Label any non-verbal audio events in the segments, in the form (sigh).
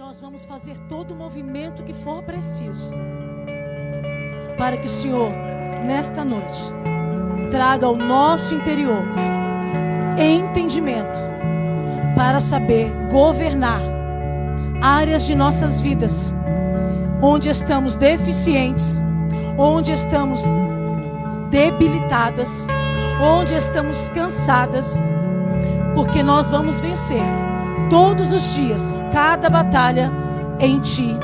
nós vamos fazer todo o movimento que for preciso para que o Senhor, nesta noite, traga ao nosso interior entendimento para saber governar áreas de nossas vidas onde estamos deficientes, onde estamos debilitadas, onde estamos cansadas, porque nós vamos vencer todos os dias, cada batalha em Ti,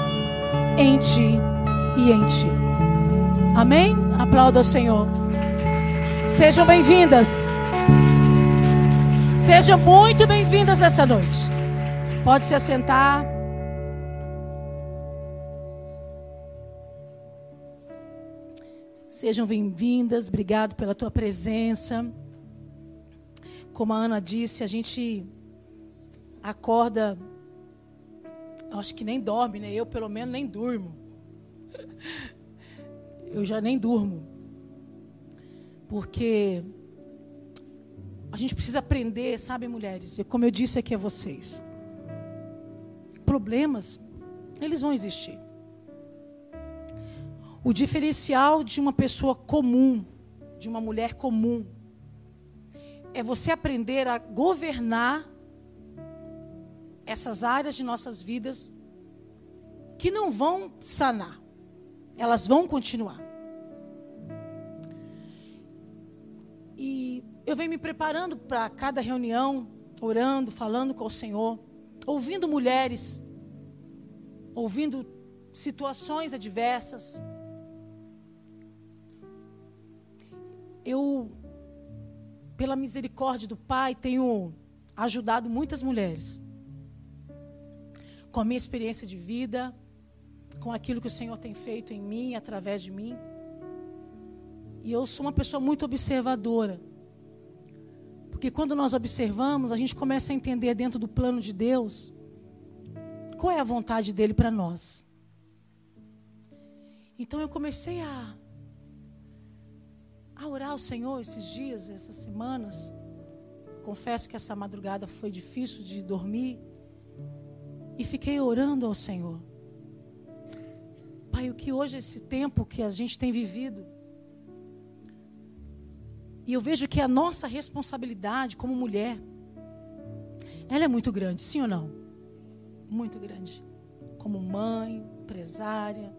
em Ti e em Ti. Amém? Aplauda o Senhor. Sejam bem-vindas. Sejam muito bem-vindas essa noite. Pode se assentar. Sejam bem-vindas. Obrigado pela tua presença. Como a Ana disse, a gente acorda, acho que nem dorme, né? Eu, pelo menos, nem durmo. (laughs) Eu já nem durmo. Porque a gente precisa aprender, sabe, mulheres? E como eu disse aqui a vocês, problemas, eles vão existir. O diferencial de uma pessoa comum, de uma mulher comum, é você aprender a governar essas áreas de nossas vidas que não vão sanar, elas vão continuar. E eu venho me preparando para cada reunião, orando, falando com o Senhor, ouvindo mulheres, ouvindo situações adversas. Eu, pela misericórdia do Pai, tenho ajudado muitas mulheres com a minha experiência de vida, com aquilo que o Senhor tem feito em mim, através de mim. E eu sou uma pessoa muito observadora. Porque quando nós observamos, a gente começa a entender dentro do plano de Deus qual é a vontade dele para nós. Então eu comecei a, a orar ao Senhor esses dias, essas semanas. Confesso que essa madrugada foi difícil de dormir. E fiquei orando ao Senhor. Pai, o que hoje, esse tempo que a gente tem vivido, e eu vejo que a nossa responsabilidade como mulher, ela é muito grande, sim ou não? Muito grande. Como mãe, empresária,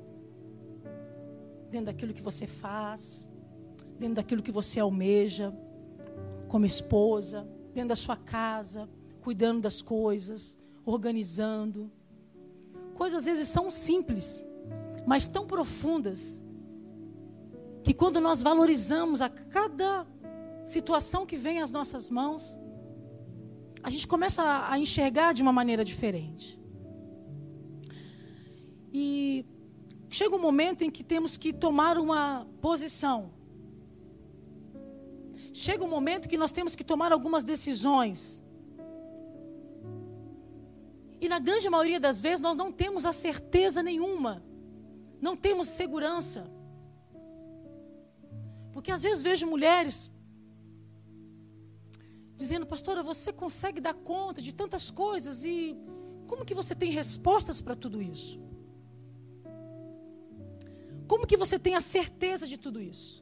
dentro daquilo que você faz, dentro daquilo que você almeja, como esposa, dentro da sua casa, cuidando das coisas, organizando. Coisas às vezes são simples, mas tão profundas, que quando nós valorizamos a cada situação que vem às nossas mãos, a gente começa a enxergar de uma maneira diferente. E chega um momento em que temos que tomar uma posição. Chega um momento que nós temos que tomar algumas decisões. E na grande maioria das vezes nós não temos a certeza nenhuma. Não temos segurança. Porque às vezes vejo mulheres dizendo, pastora, você consegue dar conta de tantas coisas e como que você tem respostas para tudo isso? Como que você tem a certeza de tudo isso?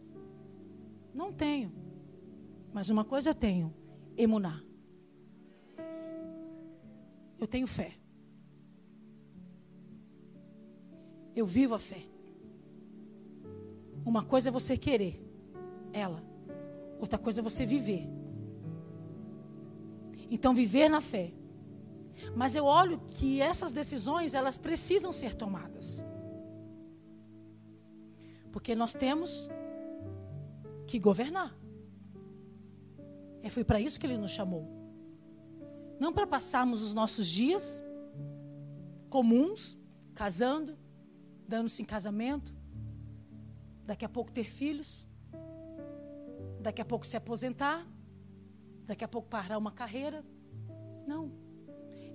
Não tenho. Mas uma coisa eu tenho: emunar. Eu tenho fé. Eu vivo a fé. Uma coisa é você querer ela, outra coisa é você viver. Então, viver na fé. Mas eu olho que essas decisões, elas precisam ser tomadas. Porque nós temos que governar. É, foi para isso que ele nos chamou. Não para passarmos os nossos dias comuns, casando, dando-se em casamento, daqui a pouco ter filhos, daqui a pouco se aposentar, daqui a pouco parar uma carreira. Não.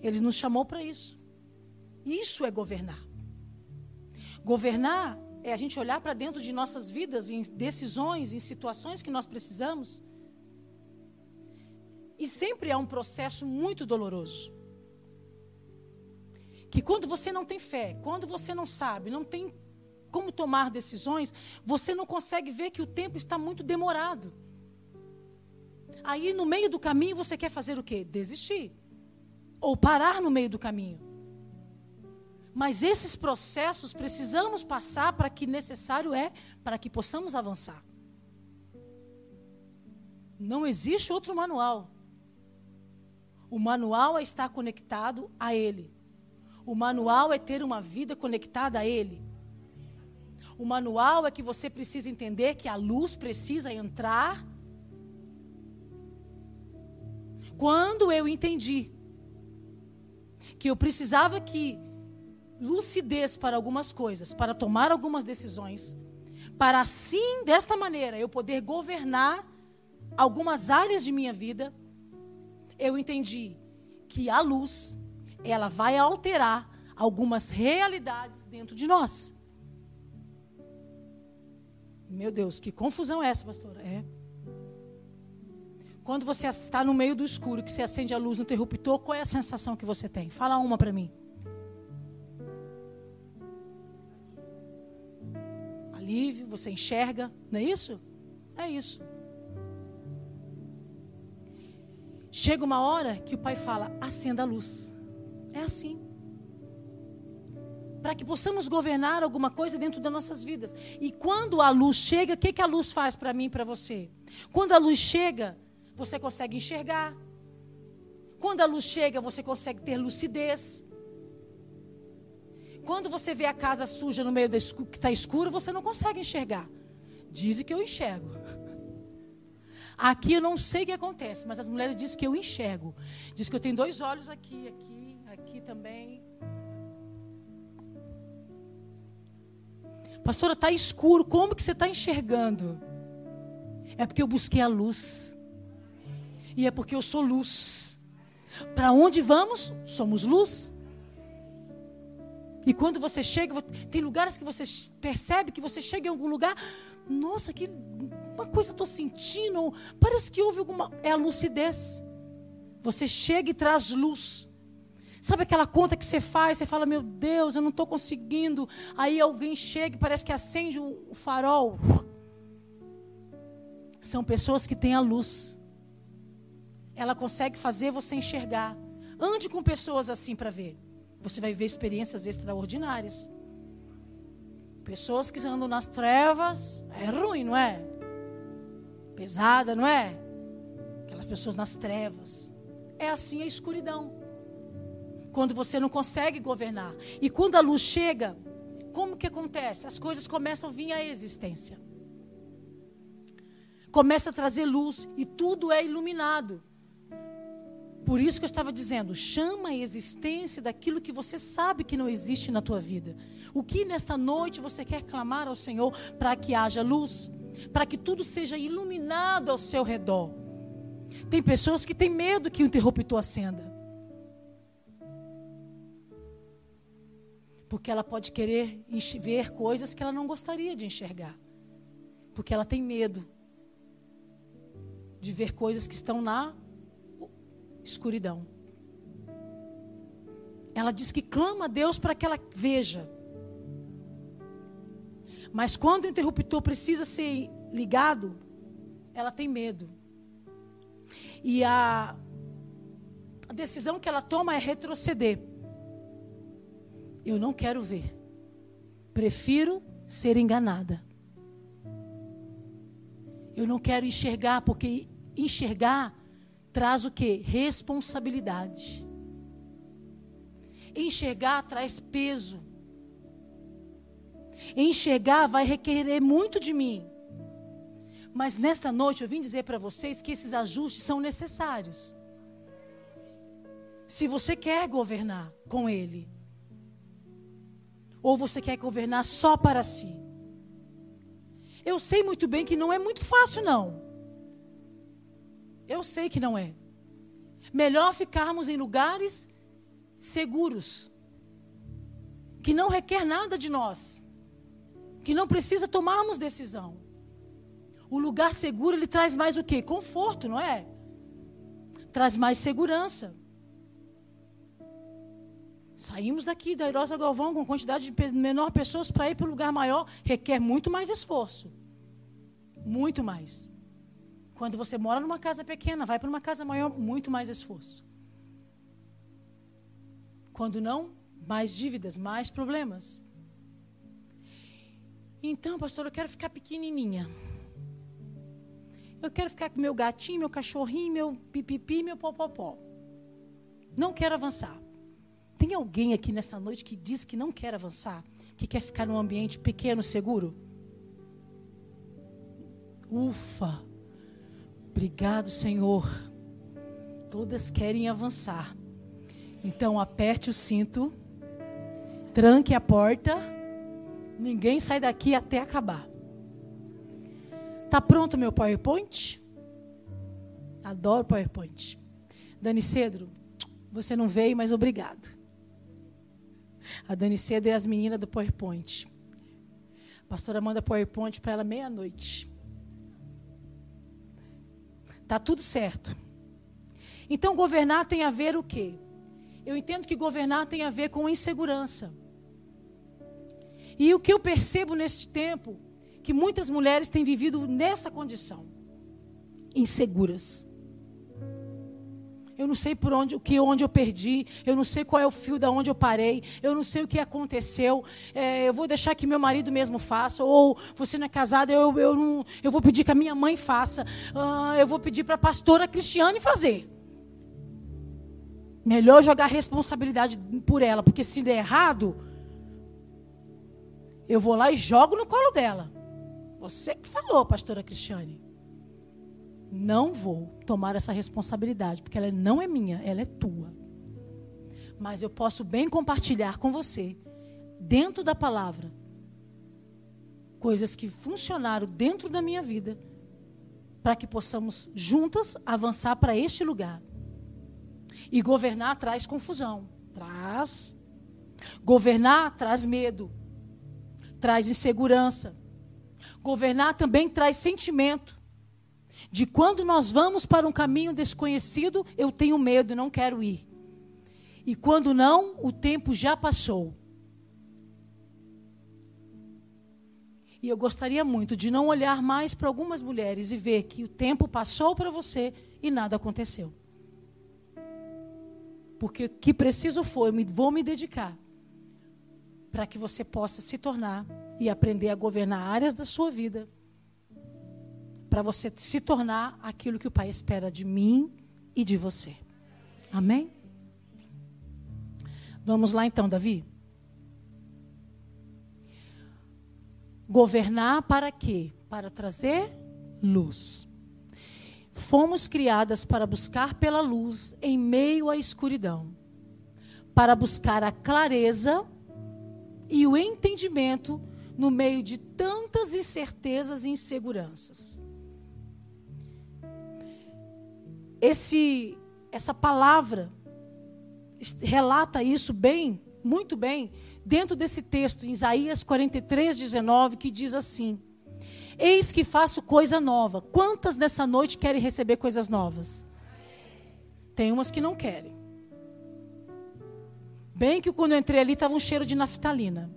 Ele nos chamou para isso. Isso é governar. Governar é a gente olhar para dentro de nossas vidas, em decisões, em situações que nós precisamos e sempre é um processo muito doloroso. Que quando você não tem fé, quando você não sabe, não tem como tomar decisões, você não consegue ver que o tempo está muito demorado. Aí no meio do caminho você quer fazer o quê? Desistir. Ou parar no meio do caminho. Mas esses processos precisamos passar para que necessário é para que possamos avançar. Não existe outro manual. O manual é estar conectado a Ele. O manual é ter uma vida conectada a Ele. O manual é que você precisa entender que a luz precisa entrar. Quando eu entendi que eu precisava que lucidez para algumas coisas, para tomar algumas decisões, para assim, desta maneira, eu poder governar algumas áreas de minha vida, eu entendi que a luz, ela vai alterar algumas realidades dentro de nós. Meu Deus, que confusão é essa, pastora? É. Quando você está no meio do escuro, que você acende a luz no interruptor, qual é a sensação que você tem? Fala uma para mim. Alívio, você enxerga, não é isso? É isso. Chega uma hora que o pai fala: acenda a luz. É assim. Para que possamos governar alguma coisa dentro das nossas vidas. E quando a luz chega, o que, que a luz faz para mim e para você? Quando a luz chega, você consegue enxergar. Quando a luz chega, você consegue ter lucidez. Quando você vê a casa suja no meio da que está escuro, você não consegue enxergar. Dizem que eu enxergo. Aqui eu não sei o que acontece, mas as mulheres dizem que eu enxergo. Diz que eu tenho dois olhos aqui, aqui, aqui também. Pastora, está escuro. Como que você está enxergando? É porque eu busquei a luz. E é porque eu sou luz. Para onde vamos? Somos luz. E quando você chega, tem lugares que você percebe que você chega em algum lugar, nossa, que uma coisa estou sentindo, parece que houve alguma. É a lucidez. Você chega e traz luz. Sabe aquela conta que você faz, você fala, meu Deus, eu não estou conseguindo. Aí alguém chega e parece que acende o farol. São pessoas que têm a luz. Ela consegue fazer você enxergar. Ande com pessoas assim para ver. Você vai ver experiências extraordinárias. Pessoas que andam nas trevas, é ruim, não é? Pesada, não é? Aquelas pessoas nas trevas. É assim a escuridão. Quando você não consegue governar. E quando a luz chega, como que acontece? As coisas começam a vir à existência. Começa a trazer luz e tudo é iluminado. Por isso que eu estava dizendo, chama a existência daquilo que você sabe que não existe na tua vida. O que nesta noite você quer clamar ao Senhor para que haja luz? Para que tudo seja iluminado ao seu redor. Tem pessoas que têm medo que o interruptor acenda. Porque ela pode querer ver coisas que ela não gostaria de enxergar. Porque ela tem medo de ver coisas que estão na escuridão. Ela diz que clama a Deus para que ela veja. Mas quando o interruptor precisa ser ligado, ela tem medo. E a, decisão que ela toma é retroceder. Eu não quero ver. Prefiro ser enganada. Eu não quero enxergar, porque enxergar traz o que? Responsabilidade. Enxergar traz peso. Enxergar vai requerer muito de mim. Mas nesta noite eu vim dizer para vocês que esses ajustes são necessários. Se você quer governar com Ele, ou você quer governar só para si. Eu sei muito bem que não é muito fácil, não. Eu sei que não é. Melhor ficarmos em lugares seguros, que não requer nada de nós que não precisa tomarmos decisão. O lugar seguro ele traz mais o quê? Conforto, não é? Traz mais segurança. Saímos daqui da Irosa Galvão com quantidade de menor pessoas para ir para o lugar maior requer muito mais esforço. Muito mais. Quando você mora numa casa pequena, vai para uma casa maior, muito mais esforço. Quando não, mais dívidas, mais problemas. Então, pastor, eu quero ficar pequenininha. Eu quero ficar com meu gatinho, meu cachorrinho, meu pipipi, meu popopó. Não quero avançar. Tem alguém aqui nesta noite que diz que não quer avançar? Que quer ficar num ambiente pequeno, seguro? Ufa! Obrigado, Senhor. Todas querem avançar. Então aperte o cinto, tranque a porta, ninguém sai daqui até acabar. Tá pronto meu PowerPoint? Adoro PowerPoint. Dani Cedro, você não veio, mas obrigado. A Dani Cedro é as meninas do PowerPoint. A pastora manda PowerPoint para ela meia-noite. Tá tudo certo. Então governar tem a ver o quê? Eu entendo que governar tem a ver com insegurança. E o que eu percebo neste tempo, que muitas mulheres têm vivido nessa condição, inseguras. Eu não sei por onde, o que, onde eu perdi. Eu não sei qual é o fio da onde eu parei. Eu não sei o que aconteceu. É, eu vou deixar que meu marido mesmo faça. Ou você não é casada, eu, eu, não, eu vou pedir que a minha mãe faça. Uh, eu vou pedir para a pastora Cristiane fazer. Melhor jogar responsabilidade por ela, porque se der errado, eu vou lá e jogo no colo dela. Você que falou, pastora Cristiane não vou tomar essa responsabilidade, porque ela não é minha, ela é tua. Mas eu posso bem compartilhar com você, dentro da palavra, coisas que funcionaram dentro da minha vida, para que possamos juntas avançar para este lugar. E governar traz confusão, traz. Governar traz medo, traz insegurança. Governar também traz sentimento de quando nós vamos para um caminho desconhecido, eu tenho medo não quero ir. E quando não, o tempo já passou. E eu gostaria muito de não olhar mais para algumas mulheres e ver que o tempo passou para você e nada aconteceu. Porque o que preciso foi, vou me dedicar para que você possa se tornar e aprender a governar áreas da sua vida para você se tornar aquilo que o Pai espera de mim e de você. Amém? Vamos lá então, Davi. Governar para quê? Para trazer luz. Fomos criadas para buscar pela luz em meio à escuridão, para buscar a clareza e o entendimento no meio de tantas incertezas e inseguranças esse essa palavra relata isso bem, muito bem, dentro desse texto, em Isaías 43, 19, que diz assim: Eis que faço coisa nova. Quantas nessa noite querem receber coisas novas? Tem umas que não querem. Bem que quando eu entrei ali estava um cheiro de naftalina.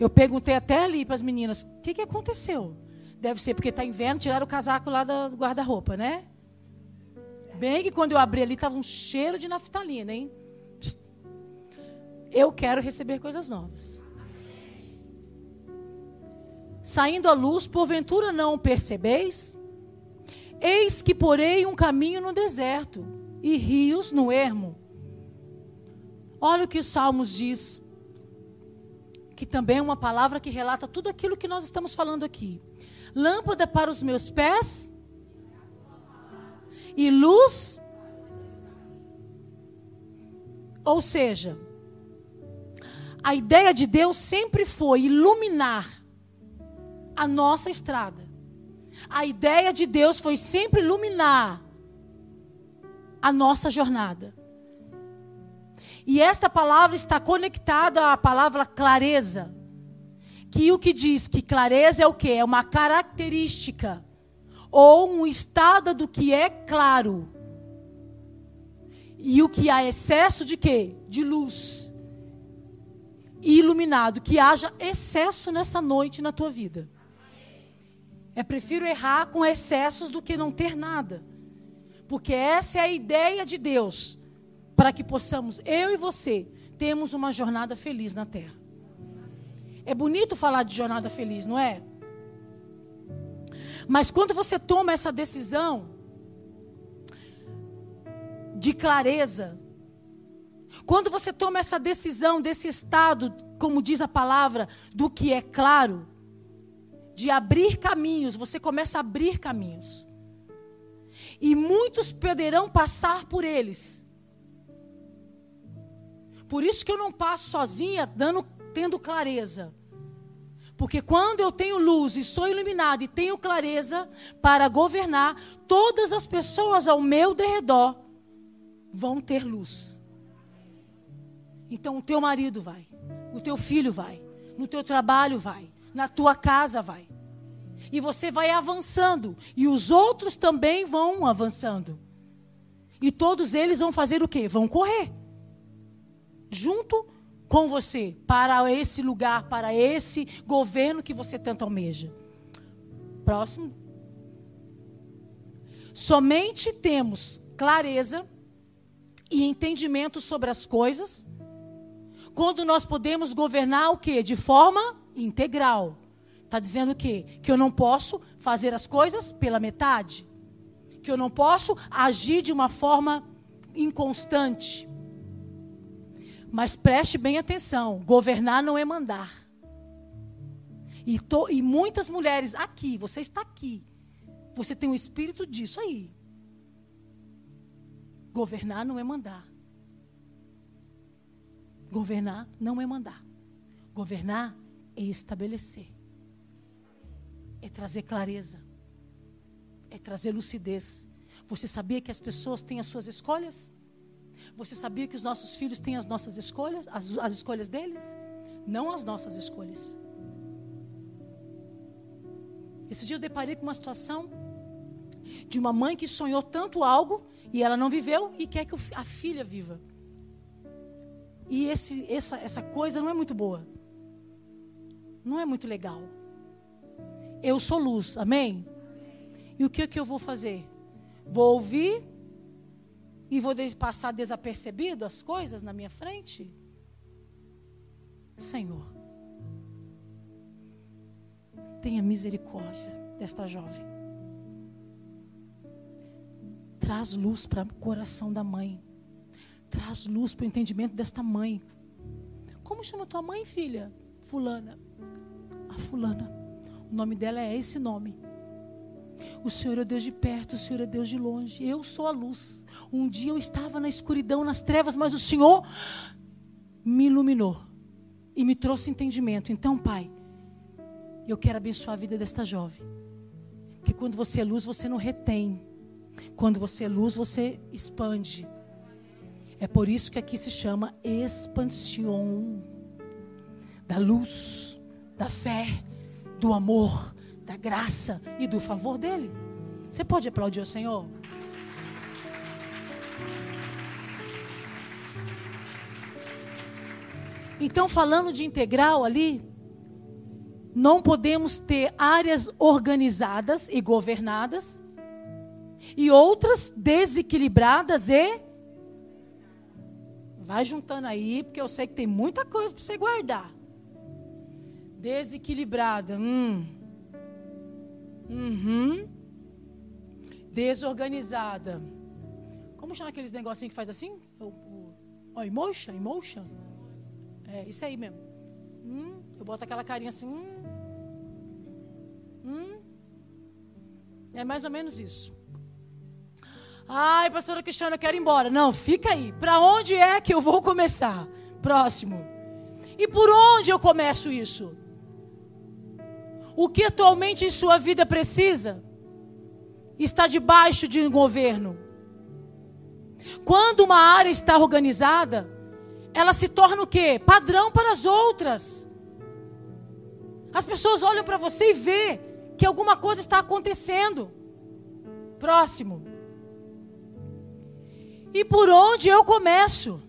Eu perguntei até ali para as meninas: o que, que aconteceu? Deve ser porque está inverno, tiraram o casaco lá do guarda-roupa, né? Bem que quando eu abri ali estava um cheiro de naftalina, hein? Eu quero receber coisas novas. Saindo à luz, porventura não percebeis? Eis que porei um caminho no deserto e rios no ermo. Olha o que os Salmos diz, que também é uma palavra que relata tudo aquilo que nós estamos falando aqui. Lâmpada para os meus pés e luz. Ou seja, a ideia de Deus sempre foi iluminar a nossa estrada. A ideia de Deus foi sempre iluminar a nossa jornada. E esta palavra está conectada à palavra clareza. Que o que diz que clareza é o que? É uma característica ou um estado do que é claro. E o que há excesso de quê? De luz. E iluminado, que haja excesso nessa noite na tua vida. É prefiro errar com excessos do que não ter nada. Porque essa é a ideia de Deus para que possamos eu e você temos uma jornada feliz na terra. É bonito falar de jornada feliz, não é? Mas quando você toma essa decisão de clareza, quando você toma essa decisão desse estado, como diz a palavra, do que é claro, de abrir caminhos, você começa a abrir caminhos. E muitos poderão passar por eles. Por isso que eu não passo sozinha dando, tendo clareza. Porque quando eu tenho luz e sou iluminada e tenho clareza para governar, todas as pessoas ao meu derredor vão ter luz. Então o teu marido vai, o teu filho vai, no teu trabalho vai, na tua casa vai. E você vai avançando. E os outros também vão avançando. E todos eles vão fazer o quê? Vão correr. Junto com você. Para esse lugar, para esse governo que você tanto almeja. Próximo. Somente temos clareza e entendimento sobre as coisas quando nós podemos governar o quê? De forma integral. Está dizendo o quê? Que eu não posso fazer as coisas pela metade. Que eu não posso agir de uma forma inconstante. Mas preste bem atenção: governar não é mandar. E, to, e muitas mulheres aqui, você está aqui, você tem o um espírito disso aí. Governar não é mandar. Governar não é mandar. Governar é estabelecer é trazer clareza, é trazer lucidez. Você sabia que as pessoas têm as suas escolhas? Você sabia que os nossos filhos têm as nossas escolhas, as, as escolhas deles? Não as nossas escolhas. Esse dia eu deparei com uma situação de uma mãe que sonhou tanto algo e ela não viveu e quer que a filha viva. E esse, essa, essa coisa não é muito boa. Não é muito legal. Eu sou luz, amém? E o que, que eu vou fazer? Vou ouvir e vou passar desapercebido as coisas na minha frente? Senhor, tenha misericórdia desta jovem. Traz luz para o coração da mãe. Traz luz para o entendimento desta mãe. Como chama tua mãe, filha? Fulana. A fulana. O nome dela é esse nome. O Senhor é Deus de perto, o Senhor é Deus de longe. Eu sou a luz. Um dia eu estava na escuridão, nas trevas, mas o Senhor me iluminou e me trouxe entendimento. Então, Pai, eu quero abençoar a vida desta jovem. Porque quando você é luz, você não retém. Quando você é luz, você expande. É por isso que aqui se chama expansão da luz, da fé do amor, da graça e do favor dele. Você pode aplaudir o Senhor? Então, falando de integral ali, não podemos ter áreas organizadas e governadas e outras desequilibradas e vai juntando aí, porque eu sei que tem muita coisa para você guardar. Desequilibrada. Hum. Uhum. Desorganizada. Como chama aqueles negocinhos que faz assim? O, o, oh, emotion? Emotion? É, isso aí mesmo. Hum, eu boto aquela carinha assim. Hum, hum. É mais ou menos isso. Ai, pastora Cristiana, eu quero ir embora. Não, fica aí. Para onde é que eu vou começar? Próximo. E por onde eu começo isso? O que atualmente em sua vida precisa está debaixo de um governo. Quando uma área está organizada, ela se torna o quê? Padrão para as outras. As pessoas olham para você e vê que alguma coisa está acontecendo. Próximo. E por onde eu começo?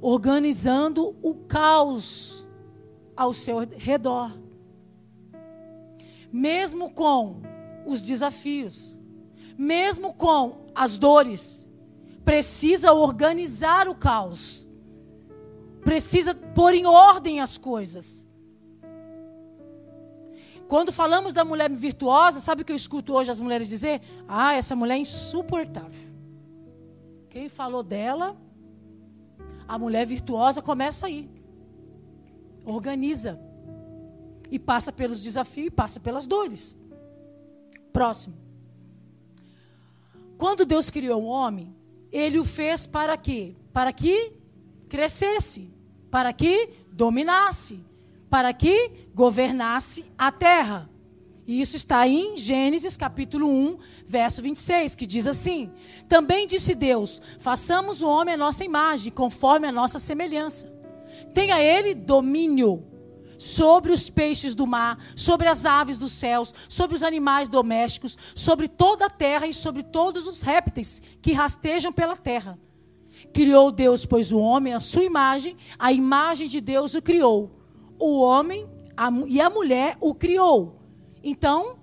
Organizando o caos ao seu redor. Mesmo com os desafios, mesmo com as dores, precisa organizar o caos. Precisa pôr em ordem as coisas. Quando falamos da mulher virtuosa, sabe o que eu escuto hoje as mulheres dizer? Ah, essa mulher é insuportável. Quem falou dela? A mulher virtuosa começa aí. Organiza. E passa pelos desafios e passa pelas dores. Próximo. Quando Deus criou o homem, ele o fez para quê? Para que crescesse, para que dominasse, para que governasse a terra. E isso está em Gênesis capítulo 1, verso 26, que diz assim: Também disse Deus: façamos o homem a nossa imagem, conforme a nossa semelhança. Tenha ele domínio sobre os peixes do mar, sobre as aves dos céus, sobre os animais domésticos, sobre toda a terra e sobre todos os répteis que rastejam pela terra. Criou Deus, pois, o homem a sua imagem, a imagem de Deus o criou. O homem a, e a mulher o criou. Então,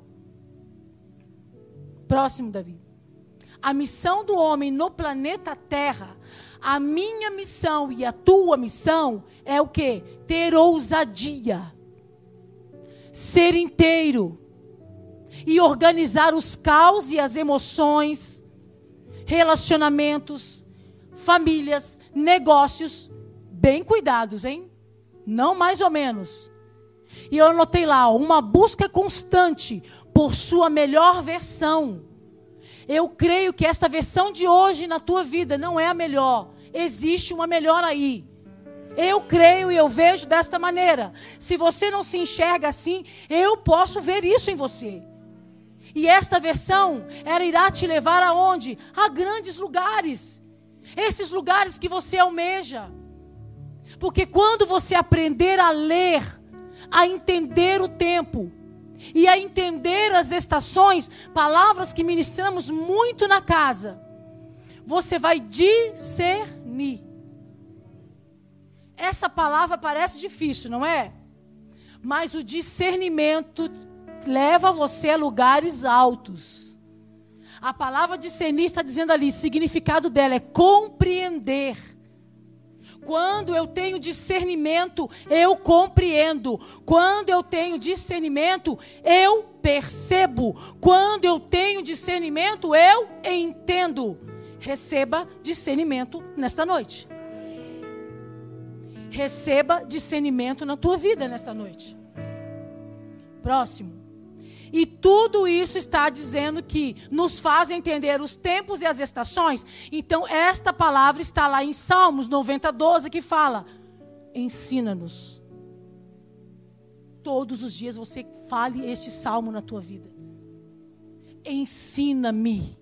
próximo, Davi. A missão do homem no planeta Terra, a minha missão e a tua missão é o que? Ter ousadia, ser inteiro e organizar os caos e as emoções, relacionamentos, famílias, negócios, bem cuidados, hein? Não mais ou menos e eu anotei lá, uma busca constante por sua melhor versão. Eu creio que esta versão de hoje na tua vida não é a melhor. Existe uma melhor aí. Eu creio e eu vejo desta maneira. Se você não se enxerga assim, eu posso ver isso em você. E esta versão, ela irá te levar aonde? A grandes lugares. Esses lugares que você almeja. Porque quando você aprender a ler a entender o tempo e a entender as estações, palavras que ministramos muito na casa. Você vai discernir. Essa palavra parece difícil, não é? Mas o discernimento leva você a lugares altos. A palavra discernir está dizendo ali, significado dela é compreender quando eu tenho discernimento, eu compreendo. Quando eu tenho discernimento, eu percebo. Quando eu tenho discernimento, eu entendo. Receba discernimento nesta noite. Receba discernimento na tua vida nesta noite. Próximo. E tudo isso está dizendo que nos faz entender os tempos e as estações. Então, esta palavra está lá em Salmos 90, 12, que fala: ensina-nos. Todos os dias você fale este salmo na tua vida. Ensina-me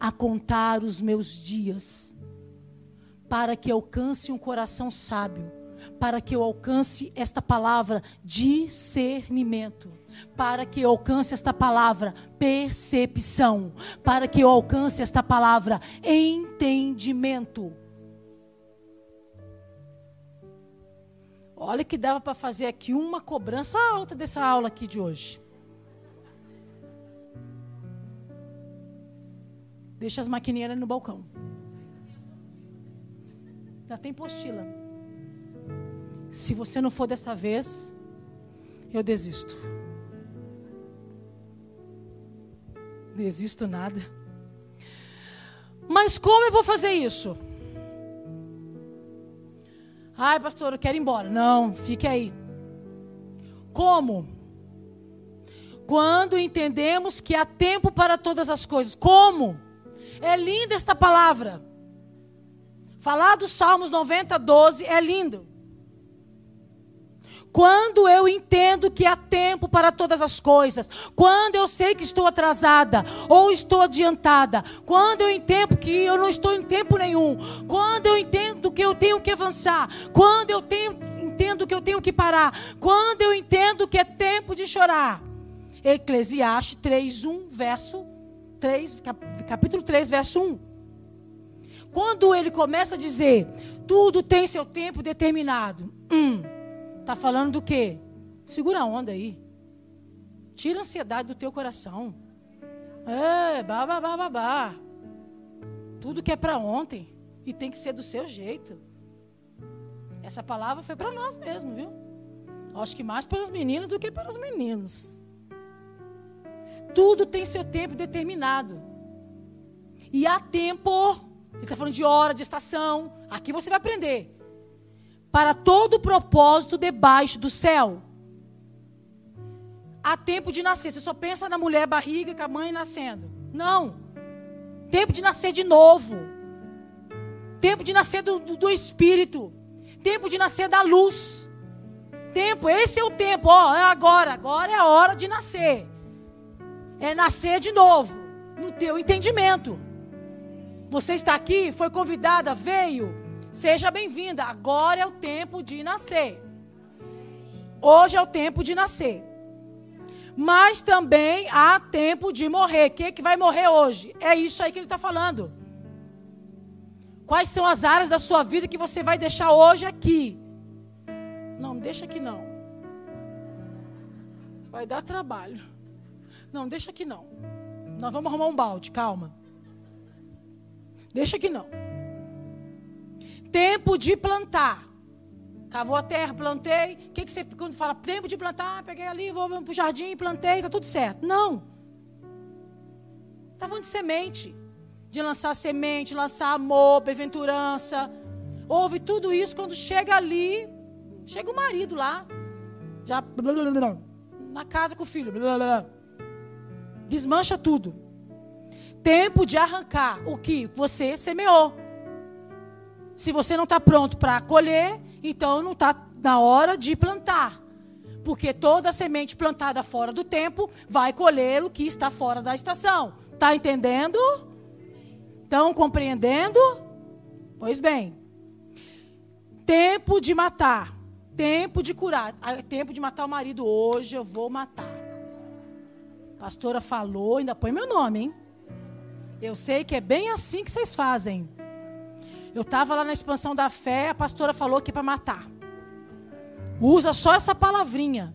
a contar os meus dias, para que alcance um coração sábio, para que eu alcance esta palavra discernimento para que eu alcance esta palavra percepção, para que eu alcance esta palavra entendimento. Olha que dava para fazer aqui uma cobrança alta dessa aula aqui de hoje. Deixa as maquininhas no balcão. Já tem postila. Se você não for desta vez, eu desisto. Desisto nada. Mas como eu vou fazer isso? Ai, pastor, eu quero ir embora. Não, fique aí. Como? Quando entendemos que há tempo para todas as coisas. Como? É linda esta palavra. Falar dos Salmos 90, 12 é lindo. Quando eu entendo que há tempo para todas as coisas, quando eu sei que estou atrasada ou estou adiantada, quando eu entendo que eu não estou em tempo nenhum, quando eu entendo que eu tenho que avançar, quando eu tenho, entendo que eu tenho que parar, quando eu entendo que é tempo de chorar. Eclesiastes 3, 1, verso 3, capítulo 3, verso 1. Quando ele começa a dizer, tudo tem seu tempo determinado. Hum, tá falando do quê? Segura a onda aí. Tira a ansiedade do teu coração. É, babá, babá. Tudo que é para ontem e tem que ser do seu jeito. Essa palavra foi para nós mesmo, viu? Acho que mais para os meninos do que para os meninos. Tudo tem seu tempo determinado. E há tempo, ele está falando de hora, de estação. Aqui você vai aprender. Para todo propósito debaixo do céu. Há tempo de nascer. Você só pensa na mulher barriga com a mãe nascendo. Não. Tempo de nascer de novo. Tempo de nascer do, do, do Espírito. Tempo de nascer da luz. Tempo, esse é o tempo. Ó, é agora. Agora é a hora de nascer é nascer de novo, no teu entendimento. Você está aqui, foi convidada, veio, seja bem-vinda. Agora é o tempo de nascer. Hoje é o tempo de nascer. Mas também há tempo de morrer. Quem é que vai morrer hoje? É isso aí que ele está falando. Quais são as áreas da sua vida que você vai deixar hoje aqui? Não, deixa aqui não. Vai dar trabalho. Não, deixa aqui não. Nós vamos arrumar um balde, calma. Deixa aqui não. Tempo de plantar. Cavou a terra, plantei. O que, que você, quando fala tempo de plantar, peguei ali, vou para o jardim, plantei, está tudo certo. Não. Está falando de semente. De lançar semente, lançar amor, bem-aventurança. Houve tudo isso quando chega ali, chega o marido lá. Já na casa com o filho. Desmancha tudo. Tempo de arrancar o que você semeou. Se você não está pronto para colher, então não está na hora de plantar. Porque toda semente plantada fora do tempo vai colher o que está fora da estação. Está entendendo? Estão compreendendo? Pois bem. Tempo de matar. Tempo de curar. Ah, tempo de matar o marido. Hoje eu vou matar. Pastora falou, ainda põe meu nome, hein? Eu sei que é bem assim que vocês fazem. Eu estava lá na expansão da fé, a pastora falou que é para matar. Usa só essa palavrinha.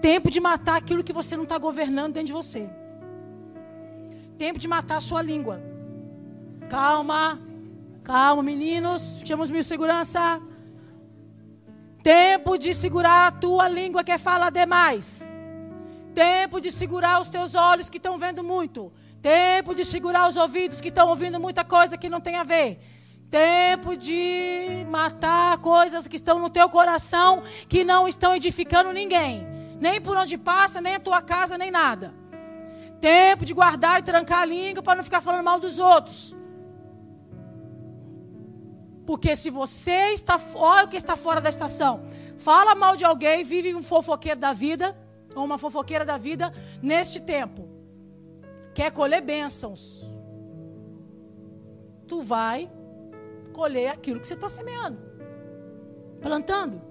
Tempo de matar aquilo que você não está governando dentro de você. Tempo de matar a sua língua. Calma, calma, meninos. Chamamos mil segurança. Tempo de segurar a tua língua que fala demais. Tempo de segurar os teus olhos que estão vendo muito. Tempo de segurar os ouvidos que estão ouvindo muita coisa que não tem a ver. Tempo de matar coisas que estão no teu coração que não estão edificando ninguém. Nem por onde passa, nem a tua casa, nem nada. Tempo de guardar e trancar a língua para não ficar falando mal dos outros. Porque se você está, olha o que está fora da estação, fala mal de alguém, vive um fofoqueiro da vida, ou uma fofoqueira da vida neste tempo, quer colher bênçãos, tu vai colher aquilo que você está semeando, plantando.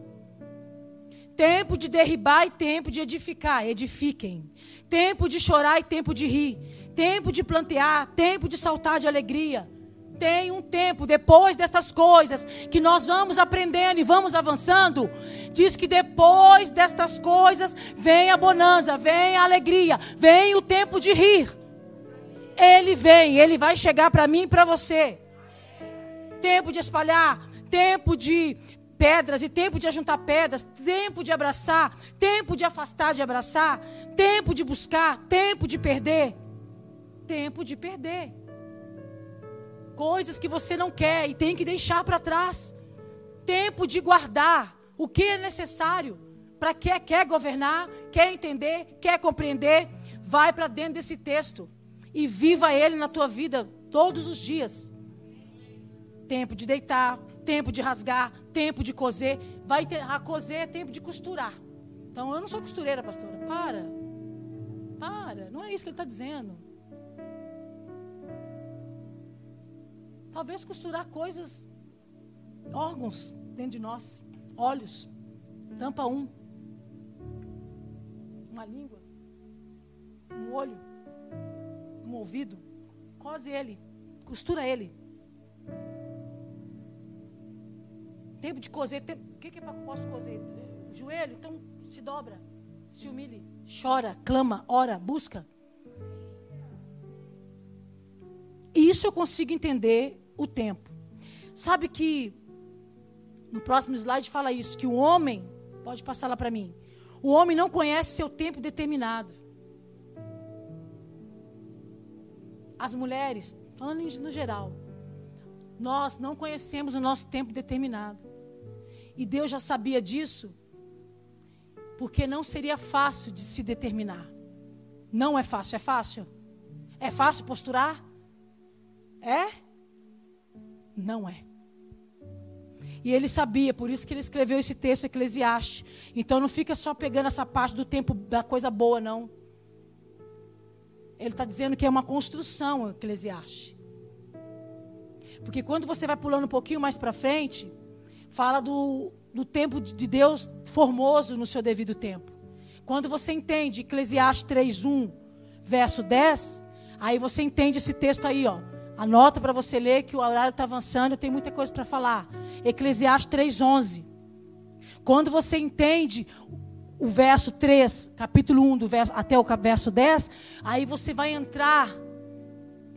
Tempo de derribar e tempo de edificar, edifiquem. Tempo de chorar e tempo de rir. Tempo de plantear, tempo de saltar de alegria tem um tempo depois destas coisas que nós vamos aprendendo e vamos avançando. Diz que depois destas coisas vem a bonança, vem a alegria, vem o tempo de rir. Ele vem, ele vai chegar para mim e para você. Tempo de espalhar, tempo de pedras e tempo de ajuntar pedras, tempo de abraçar, tempo de afastar de abraçar, tempo de buscar, tempo de perder, tempo de perder coisas que você não quer e tem que deixar para trás. Tempo de guardar o que é necessário para quem quer governar, quer entender, quer compreender, vai para dentro desse texto e viva ele na tua vida todos os dias. Tempo de deitar, tempo de rasgar, tempo de coser, vai ter a coser é tempo de costurar. Então eu não sou costureira, pastora. Para. Para, não é isso que ele está dizendo. Talvez costurar coisas, órgãos dentro de nós, olhos, tampa um, uma língua, um olho, um ouvido, cose ele, costura ele. Tempo de coser, tempo, o que, que é eu posso coser? O joelho, então se dobra, se humilhe, chora, clama, ora, busca. E isso eu consigo entender o tempo. Sabe que no próximo slide fala isso, que o homem, pode passar lá para mim, o homem não conhece seu tempo determinado. As mulheres, falando no geral, nós não conhecemos o nosso tempo determinado. E Deus já sabia disso, porque não seria fácil de se determinar. Não é fácil, é fácil? É fácil posturar? É? Não é. E ele sabia, por isso que ele escreveu esse texto Eclesiastes. Então não fica só pegando essa parte do tempo da coisa boa, não. Ele está dizendo que é uma construção, Eclesiastes. Porque quando você vai pulando um pouquinho mais para frente, fala do, do tempo de Deus formoso no seu devido tempo. Quando você entende Eclesiastes 3:1, verso 10, aí você entende esse texto aí, ó. Anota para você ler que o horário está avançando, eu tenho muita coisa para falar. Eclesiastes 3:11. Quando você entende o verso 3, capítulo 1 do verso até o verso 10, aí você vai entrar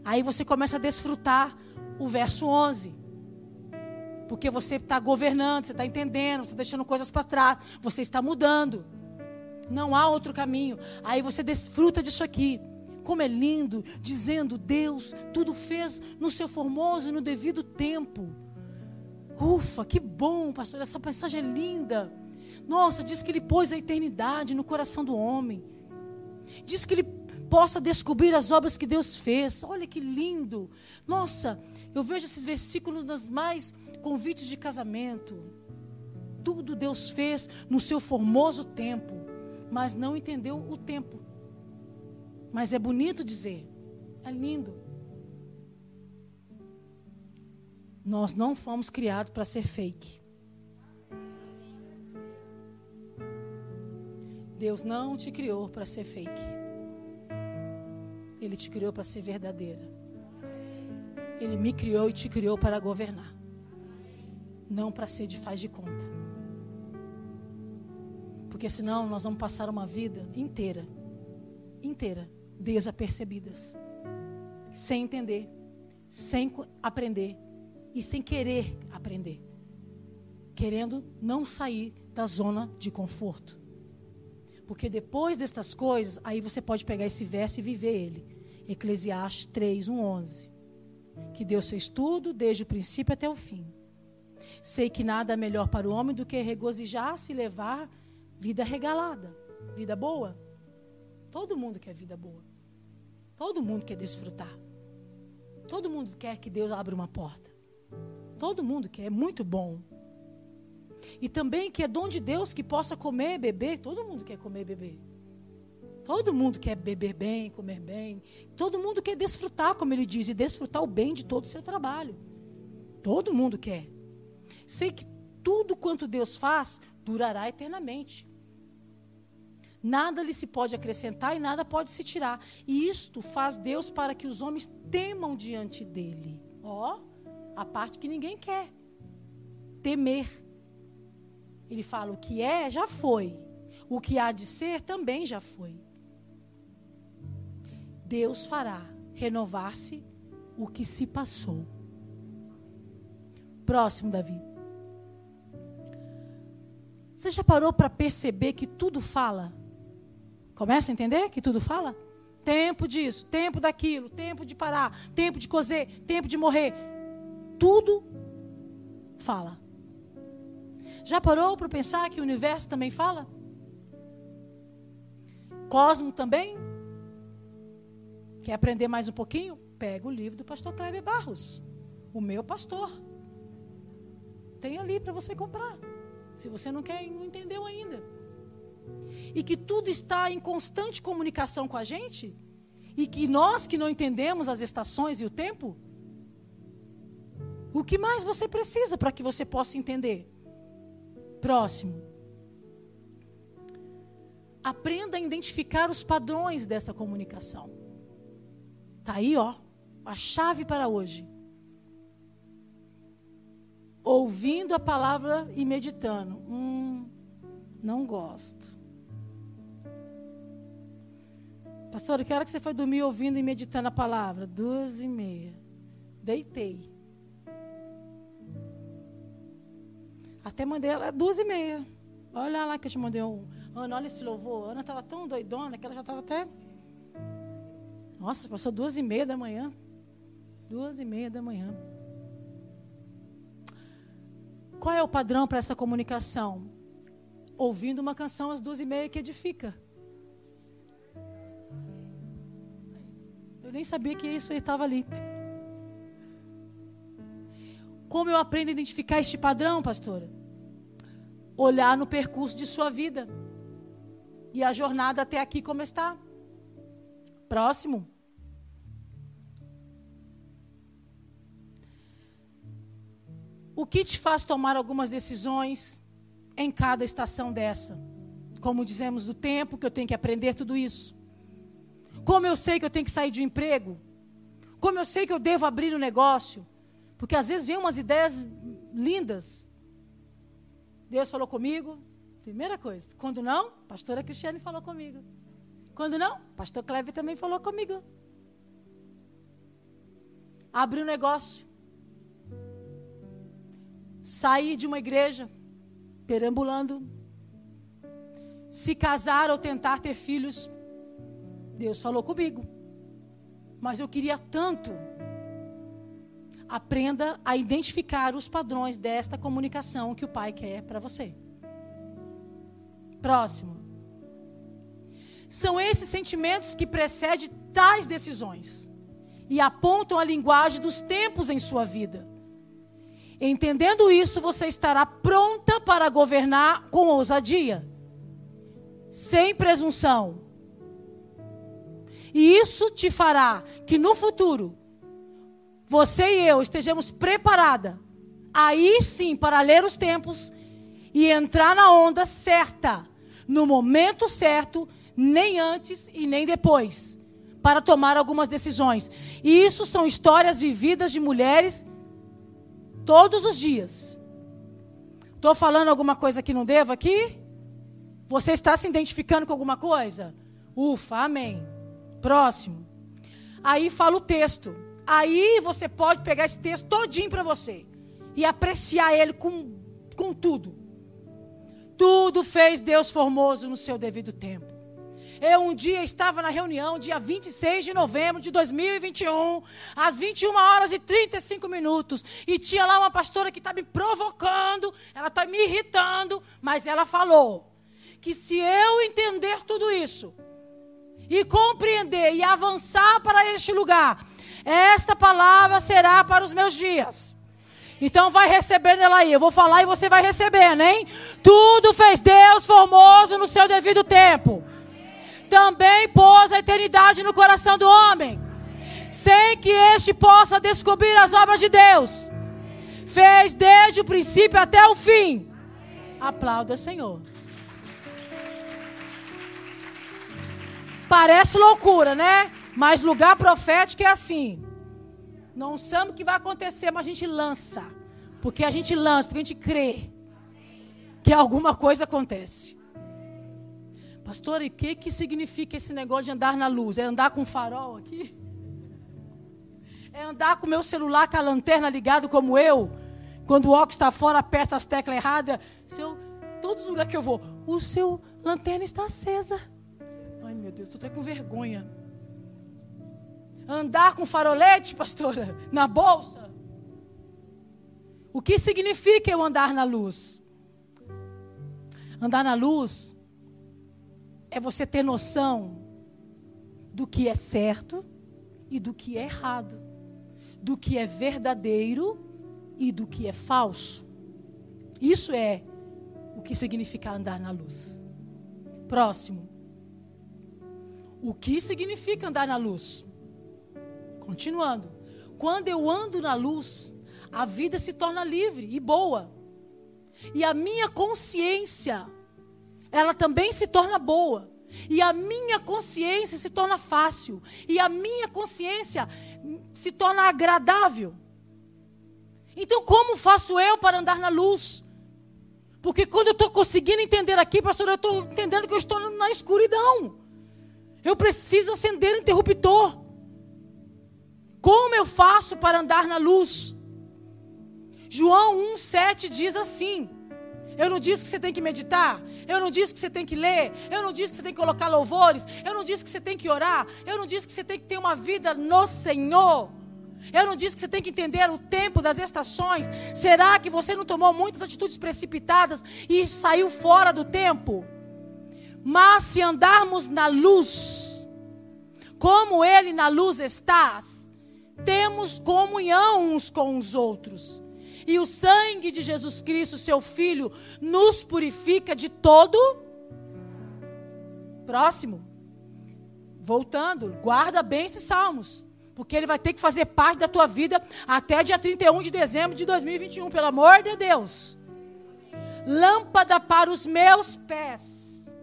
aí você começa a desfrutar o verso 11. Porque você está governando, você está entendendo, você está deixando coisas para trás, você está mudando. Não há outro caminho. Aí você desfruta disso aqui como é lindo, dizendo: Deus, tudo fez no seu formoso e no devido tempo. Ufa, que bom, pastor, essa passagem é linda. Nossa, diz que ele pôs a eternidade no coração do homem. Diz que ele possa descobrir as obras que Deus fez. Olha que lindo. Nossa, eu vejo esses versículos nas mais convites de casamento. Tudo Deus fez no seu formoso tempo, mas não entendeu o tempo. Mas é bonito dizer, é lindo. Nós não fomos criados para ser fake. Deus não te criou para ser fake. Ele te criou para ser verdadeira. Ele me criou e te criou para governar. Não para ser de faz de conta. Porque senão nós vamos passar uma vida inteira, inteira, desapercebidas, sem entender, sem aprender e sem querer aprender, querendo não sair da zona de conforto. Porque depois destas coisas, aí você pode pegar esse verso e viver ele. Eclesiastes 3, 1, 11. Que Deus fez tudo, desde o princípio até o fim. Sei que nada é melhor para o homem do que regozijar-se e levar vida regalada, vida boa. Todo mundo quer vida boa. Todo mundo quer desfrutar. Todo mundo quer que Deus abra uma porta. Todo mundo quer, é muito bom. E também que é dom de Deus que possa comer beber. Todo mundo quer comer beber. Todo mundo quer beber bem, comer bem. Todo mundo quer desfrutar, como ele diz, e desfrutar o bem de todo o seu trabalho. Todo mundo quer. Sei que tudo quanto Deus faz durará eternamente. Nada lhe se pode acrescentar e nada pode se tirar. E isto faz Deus para que os homens temam diante dele. Ó, a parte que ninguém quer. Temer. Ele fala: o que é, já foi. O que há de ser também já foi. Deus fará renovar-se o que se passou. Próximo, Davi. Você já parou para perceber que tudo fala? Começa a entender que tudo fala? Tempo disso, tempo daquilo, tempo de parar, tempo de cozer, tempo de morrer. Tudo fala. Já parou para pensar que o universo também fala? Cosmo também? Quer aprender mais um pouquinho? Pega o livro do pastor Kleber Barros, o meu pastor. Tem ali para você comprar. Se você não quer, não entendeu ainda e que tudo está em constante comunicação com a gente, e que nós que não entendemos as estações e o tempo, o que mais você precisa para que você possa entender? Próximo. Aprenda a identificar os padrões dessa comunicação. Tá aí, ó, a chave para hoje. ouvindo a palavra e meditando. Hum, não gosto. Pastor, que hora que você foi dormir ouvindo e meditando a palavra? Duas e meia. Deitei. Até mandei ela duas e meia. Olha lá que eu te mandei um. Ana, olha esse louvor. Ana estava tão doidona que ela já estava até. Nossa, passou duas e meia da manhã. Duas e meia da manhã. Qual é o padrão para essa comunicação? Ouvindo uma canção às duas e meia que edifica. Eu nem sabia que isso estava ali. Como eu aprendo a identificar este padrão, pastora? Olhar no percurso de sua vida. E a jornada até aqui como está. Próximo. O que te faz tomar algumas decisões em cada estação dessa? Como dizemos do tempo que eu tenho que aprender tudo isso. Como eu sei que eu tenho que sair de um emprego? Como eu sei que eu devo abrir um negócio? Porque às vezes vem umas ideias lindas. Deus falou comigo, primeira coisa. Quando não, pastora Cristiane falou comigo. Quando não, pastor Cleber também falou comigo. Abrir um negócio. Sair de uma igreja, perambulando. Se casar ou tentar ter filhos. Deus falou comigo. Mas eu queria tanto Aprenda a identificar os padrões desta comunicação que o Pai quer para você. Próximo. São esses sentimentos que precedem tais decisões e apontam a linguagem dos tempos em sua vida. Entendendo isso, você estará pronta para governar com ousadia, sem presunção. E isso te fará que no futuro você e eu estejamos preparada, aí sim para ler os tempos e entrar na onda certa, no momento certo, nem antes e nem depois, para tomar algumas decisões. E isso são histórias vividas de mulheres todos os dias. Estou falando alguma coisa que não devo aqui? Você está se identificando com alguma coisa? Ufa, amém. Próximo. Aí fala o texto. Aí você pode pegar esse texto todinho para você e apreciar ele com, com tudo. Tudo fez Deus formoso no seu devido tempo. Eu um dia estava na reunião, dia 26 de novembro de 2021, às 21 horas e 35 minutos, e tinha lá uma pastora que estava tá me provocando, ela está me irritando, mas ela falou que se eu entender tudo isso e compreender e avançar para este lugar, esta palavra será para os meus dias. Então vai recebendo ela aí. Eu vou falar e você vai recebendo, hein? Tudo fez Deus formoso no seu devido tempo. Também pôs a eternidade no coração do homem, sem que este possa descobrir as obras de Deus. Fez desde o princípio até o fim. Aplauda, Senhor. Parece loucura, né? Mas lugar profético é assim. Não sabemos o que vai acontecer, mas a gente lança. Porque a gente lança, porque a gente crê que alguma coisa acontece. Pastor, e o que, que significa esse negócio de andar na luz? É andar com farol aqui? É andar com meu celular com a lanterna ligado como eu? Quando o óculos está fora, aperta as teclas erradas. Seu, todos os lugares que eu vou, o seu lanterna está acesa. Ai meu Deus, estou até com vergonha. Andar com farolete, pastora, na bolsa. O que significa eu andar na luz? Andar na luz é você ter noção do que é certo e do que é errado, do que é verdadeiro e do que é falso. Isso é o que significa andar na luz. Próximo. O que significa andar na luz? Continuando. Quando eu ando na luz, a vida se torna livre e boa. E a minha consciência, ela também se torna boa. E a minha consciência se torna fácil. E a minha consciência se torna agradável. Então, como faço eu para andar na luz? Porque quando eu estou conseguindo entender aqui, pastor, eu estou entendendo que eu estou na escuridão. Eu preciso acender o interruptor. Como eu faço para andar na luz? João 1,7 diz assim: Eu não disse que você tem que meditar, eu não disse que você tem que ler, eu não disse que você tem que colocar louvores, eu não disse que você tem que orar, eu não disse que você tem que ter uma vida no Senhor. Eu não disse que você tem que entender o tempo das estações. Será que você não tomou muitas atitudes precipitadas e saiu fora do tempo? Mas se andarmos na luz, como Ele na luz está, temos comunhão uns com os outros. E o sangue de Jesus Cristo, seu Filho, nos purifica de todo. Próximo. Voltando, guarda bem esses salmos. Porque ele vai ter que fazer parte da tua vida até dia 31 de dezembro de 2021, pelo amor de Deus. Lâmpada para os meus pés.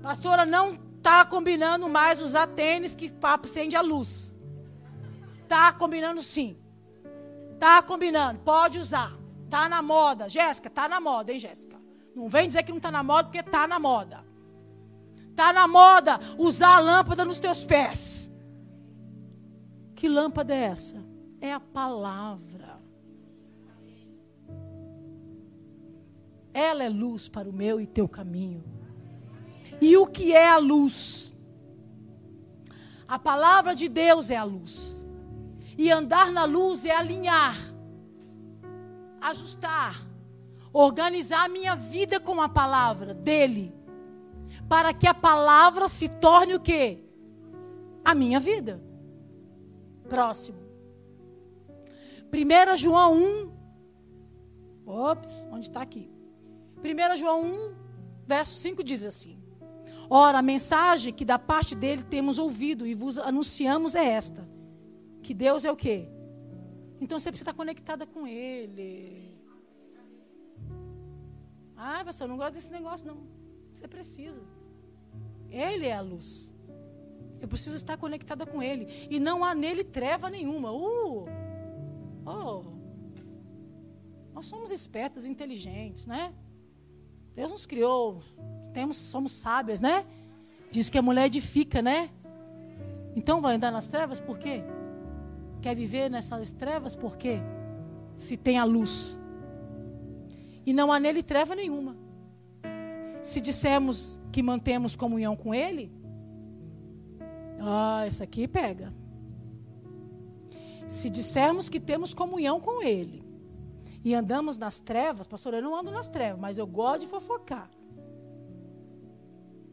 Pastora, não está combinando mais usar tênis que acende a luz. Está combinando sim. Está combinando, pode usar. Está na moda. Jéssica, está na moda, hein, Jéssica? Não vem dizer que não está na moda, porque está na moda. Está na moda usar a lâmpada nos teus pés. Que lâmpada é essa? É a palavra. Ela é luz para o meu e teu caminho. E o que é a luz? A palavra de Deus é a luz. E andar na luz é alinhar, ajustar, organizar a minha vida com a palavra dele, para que a palavra se torne o quê? A minha vida. Próximo. 1 João 1. Ops, onde está aqui? 1 João 1, verso 5 diz assim: Ora, a mensagem que da parte dele temos ouvido e vos anunciamos é esta: que Deus é o quê? Então você precisa estar conectada com Ele. Ah, pastor, eu não gosto desse negócio, não. Você precisa. Ele é a luz. Eu preciso estar conectada com Ele. E não há nele treva nenhuma. Uh! Oh! Nós somos espertas, inteligentes, né? Deus nos criou. Temos, somos sábias, né? Diz que a mulher edifica, né? Então vai andar nas trevas por quê? Quer viver nessas trevas por quê? Se tem a luz. E não há nele treva nenhuma. Se dissermos que mantemos comunhão com Ele, ah, essa aqui pega. Se dissermos que temos comunhão com Ele e andamos nas trevas, pastor, eu não ando nas trevas, mas eu gosto de fofocar.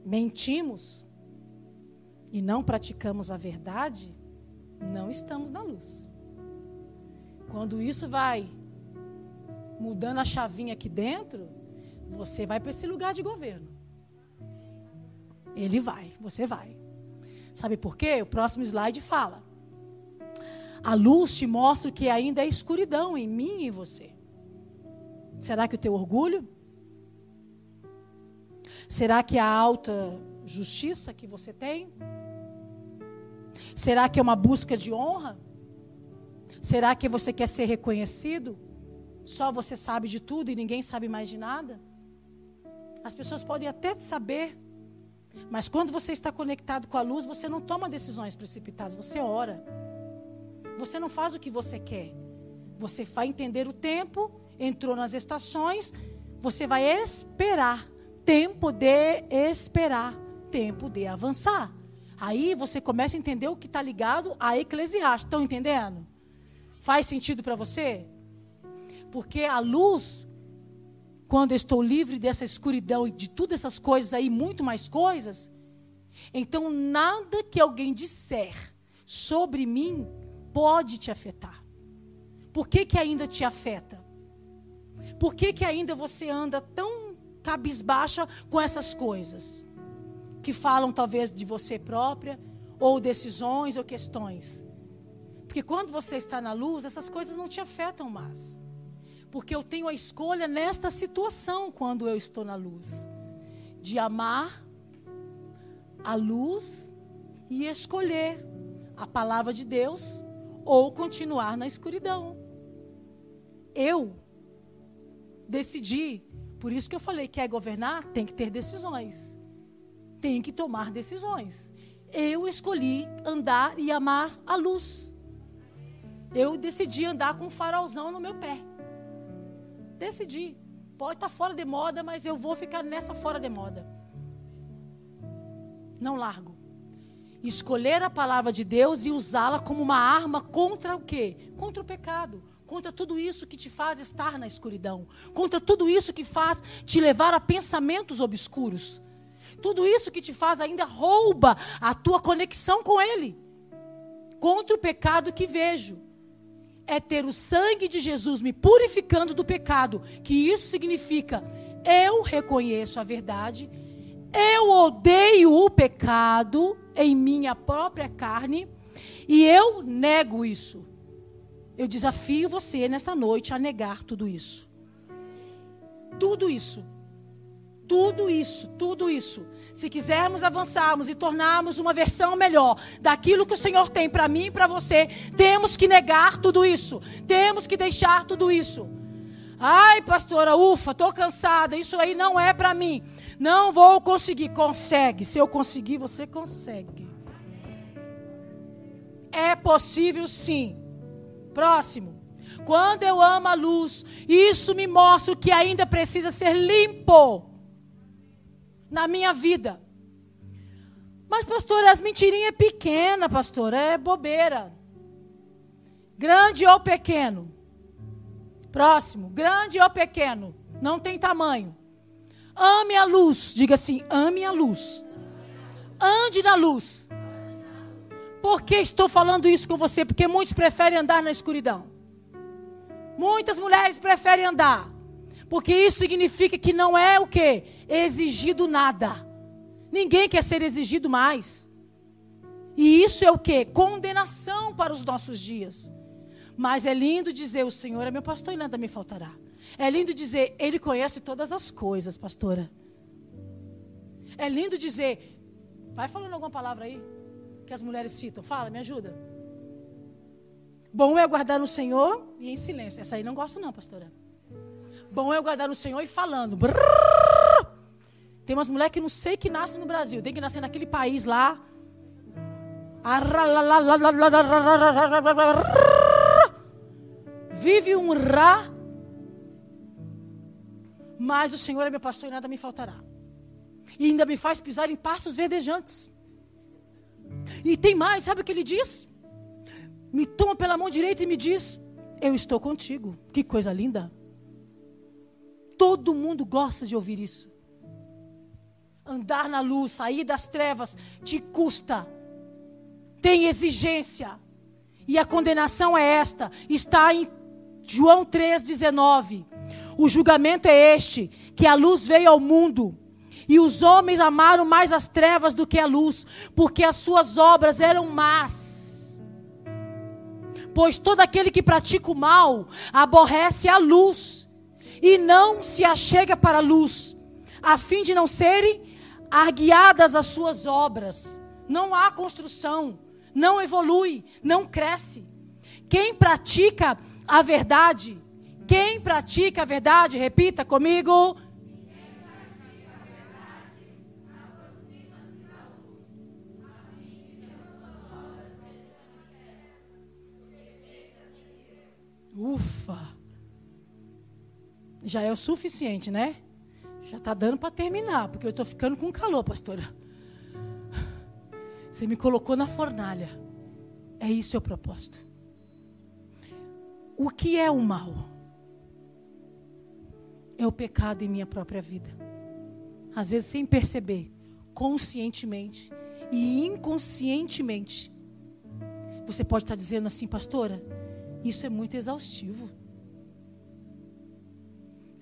Mentimos e não praticamos a verdade, não estamos na luz. Quando isso vai mudando a chavinha aqui dentro, você vai para esse lugar de governo. Ele vai, você vai. Sabe por quê? O próximo slide fala. A luz te mostra que ainda é escuridão em mim e em você. Será que o teu orgulho? Será que a alta justiça que você tem? Será que é uma busca de honra? Será que você quer ser reconhecido? Só você sabe de tudo e ninguém sabe mais de nada? As pessoas podem até saber mas quando você está conectado com a luz, você não toma decisões precipitadas, você ora. Você não faz o que você quer. Você vai entender o tempo, entrou nas estações, você vai esperar. Tempo de esperar, tempo de avançar. Aí você começa a entender o que está ligado a Eclesiastes. Estão entendendo? Faz sentido para você? Porque a luz quando eu estou livre dessa escuridão e de todas essas coisas aí, muito mais coisas, então nada que alguém disser sobre mim pode te afetar. Por que, que ainda te afeta? Por que, que ainda você anda tão cabisbaixa com essas coisas? Que falam talvez de você própria, ou decisões ou questões. Porque quando você está na luz, essas coisas não te afetam mais. Porque eu tenho a escolha nesta situação quando eu estou na luz de amar a luz e escolher a palavra de Deus ou continuar na escuridão. eu decidi. Por isso que eu falei: quer governar? Tem que ter decisões. Tem que tomar decisões. Eu escolhi andar e amar a luz. Eu decidi andar com um farolzão no meu pé. Decidi. Pode estar fora de moda, mas eu vou ficar nessa fora de moda. Não largo. Escolher a palavra de Deus e usá-la como uma arma contra o quê? Contra o pecado. Contra tudo isso que te faz estar na escuridão. Contra tudo isso que faz te levar a pensamentos obscuros. Tudo isso que te faz ainda rouba a tua conexão com Ele. Contra o pecado que vejo é ter o sangue de Jesus me purificando do pecado, que isso significa eu reconheço a verdade, eu odeio o pecado em minha própria carne e eu nego isso. Eu desafio você nesta noite a negar tudo isso. Tudo isso. Tudo isso, tudo isso. Se quisermos avançarmos e tornarmos uma versão melhor daquilo que o Senhor tem para mim e para você, temos que negar tudo isso. Temos que deixar tudo isso. Ai, pastora, ufa, estou cansada. Isso aí não é para mim. Não vou conseguir. Consegue. Se eu conseguir, você consegue. É possível sim. Próximo. Quando eu amo a luz, isso me mostra que ainda precisa ser limpo na minha vida. Mas, pastor, as mentirinhas é pequena, pastor, é bobeira. Grande ou pequeno? Próximo, grande ou pequeno? Não tem tamanho. Ame a luz, diga assim: ame a luz. Ande na luz. Por que estou falando isso com você? Porque muitos preferem andar na escuridão. Muitas mulheres preferem andar. Porque isso significa que não é o que? Exigido nada. Ninguém quer ser exigido mais. E isso é o que? Condenação para os nossos dias. Mas é lindo dizer: o Senhor é meu pastor e nada me faltará. É lindo dizer: Ele conhece todas as coisas, pastora. É lindo dizer: vai falando alguma palavra aí que as mulheres citam. Fala, me ajuda. Bom é guardar no Senhor e em silêncio. Essa aí não gosto, não, pastora. Bom é guardar no Senhor e falando. Tem umas mulheres que não sei que nascem no Brasil, tem que nascer naquele país lá. Vive um rá. Mas o Senhor é meu pastor e nada me faltará. E ainda me faz pisar em pastos verdejantes. E tem mais, sabe o que ele diz? Me toma pela mão direita e me diz: Eu estou contigo. Que coisa linda. Todo mundo gosta de ouvir isso. Andar na luz, sair das trevas, te custa. Tem exigência. E a condenação é esta: está em João 3,19. O julgamento é este: que a luz veio ao mundo. E os homens amaram mais as trevas do que a luz, porque as suas obras eram más. Pois todo aquele que pratica o mal aborrece a luz e não se achega para a luz, a fim de não serem arguiadas as suas obras. Não há construção, não evolui, não cresce. Quem pratica a verdade, quem pratica a verdade, repita comigo. Ufa! Já é o suficiente, né? Já está dando para terminar, porque eu estou ficando com calor, pastora. Você me colocou na fornalha. É isso o propósito. O que é o mal? É o pecado em minha própria vida. Às vezes sem perceber, conscientemente e inconscientemente. Você pode estar dizendo assim, pastora, isso é muito exaustivo.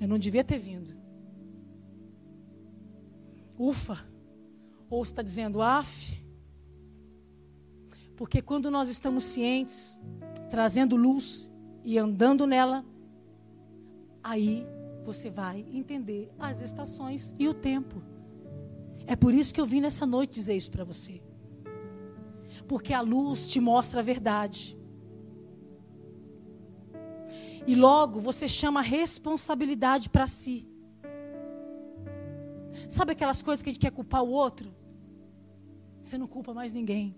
Eu não devia ter vindo. Ufa! Ou está dizendo, af. Porque quando nós estamos cientes, trazendo luz e andando nela, aí você vai entender as estações e o tempo. É por isso que eu vim nessa noite dizer isso para você. Porque a luz te mostra a verdade. E logo você chama a responsabilidade para si. Sabe aquelas coisas que a gente quer culpar o outro? Você não culpa mais ninguém.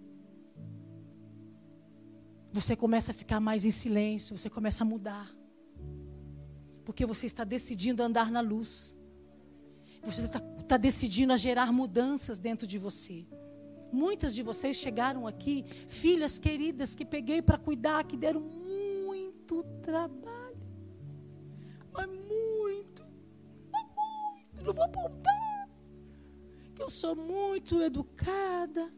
Você começa a ficar mais em silêncio, você começa a mudar. Porque você está decidindo andar na luz. Você está, está decidindo a gerar mudanças dentro de você. Muitas de vocês chegaram aqui, filhas queridas que peguei para cuidar, que deram muito trabalho. Mas muito, mas muito, não vou apontar. Que eu sou muito educada.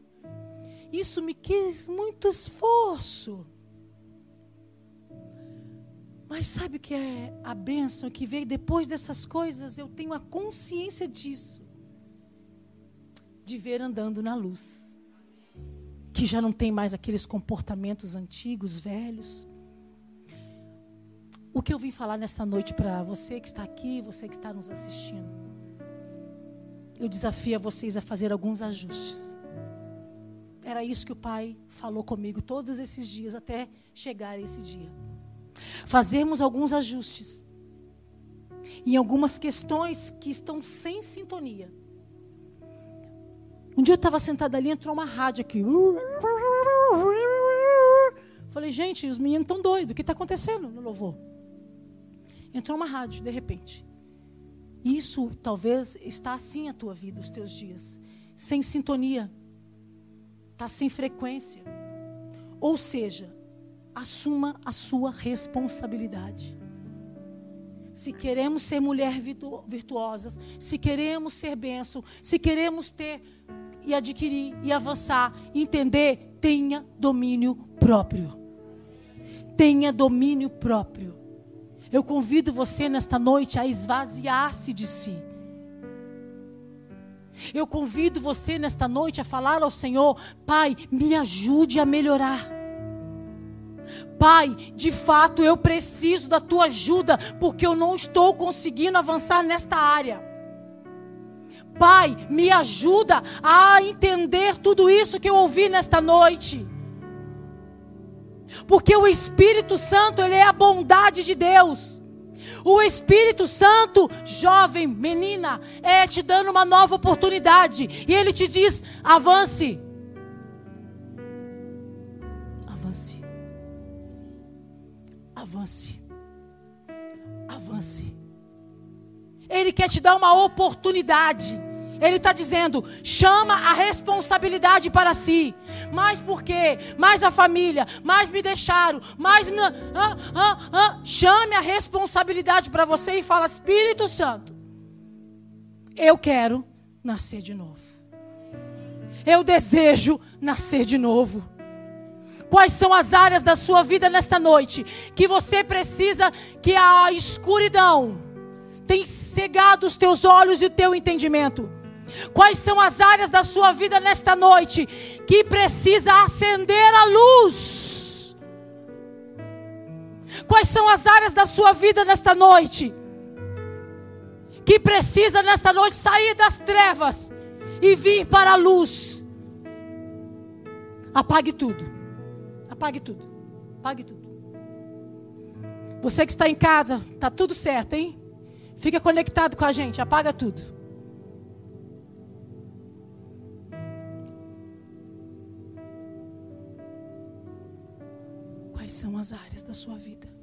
Isso me quis muito esforço. Mas sabe o que é a bênção que veio depois dessas coisas? Eu tenho a consciência disso. De ver andando na luz. Que já não tem mais aqueles comportamentos antigos, velhos. O que eu vim falar nesta noite para você que está aqui, você que está nos assistindo. Eu desafio a vocês a fazer alguns ajustes. Era isso que o Pai falou comigo todos esses dias, até chegar esse dia fazermos alguns ajustes em algumas questões que estão sem sintonia. Um dia eu estava sentada ali, entrou uma rádio aqui. Falei, gente, os meninos estão doidos, o que está acontecendo no louvor? Entrou uma rádio, de repente. Isso talvez está assim a tua vida, os teus dias. Sem sintonia. Está sem frequência. Ou seja, assuma a sua responsabilidade. Se queremos ser mulher virtu virtuosas, se queremos ser bênção, se queremos ter e adquirir e avançar, entender, tenha domínio próprio. Tenha domínio próprio. Eu convido você nesta noite a esvaziar-se de si. Eu convido você nesta noite a falar ao Senhor: Pai, me ajude a melhorar. Pai, de fato eu preciso da tua ajuda, porque eu não estou conseguindo avançar nesta área. Pai, me ajuda a entender tudo isso que eu ouvi nesta noite. Porque o Espírito Santo, ele é a bondade de Deus. O Espírito Santo, jovem, menina, é te dando uma nova oportunidade. E ele te diz: avance. Avance. Avance. Ele quer te dar uma oportunidade. Ele está dizendo: chama a responsabilidade para si. Mais por quê? Mais a família, mais me deixaram, mais. Me... Ah, ah, ah. Chame a responsabilidade para você e fala: Espírito Santo, eu quero nascer de novo. Eu desejo nascer de novo. Quais são as áreas da sua vida nesta noite que você precisa que a escuridão tem cegado os teus olhos e o teu entendimento? Quais são as áreas da sua vida nesta noite que precisa acender a luz? Quais são as áreas da sua vida nesta noite que precisa nesta noite sair das trevas e vir para a luz? Apague tudo. Apague tudo. Apague tudo. Você que está em casa, tá tudo certo, hein? Fica conectado com a gente, apaga tudo. Quais são as áreas da sua vida?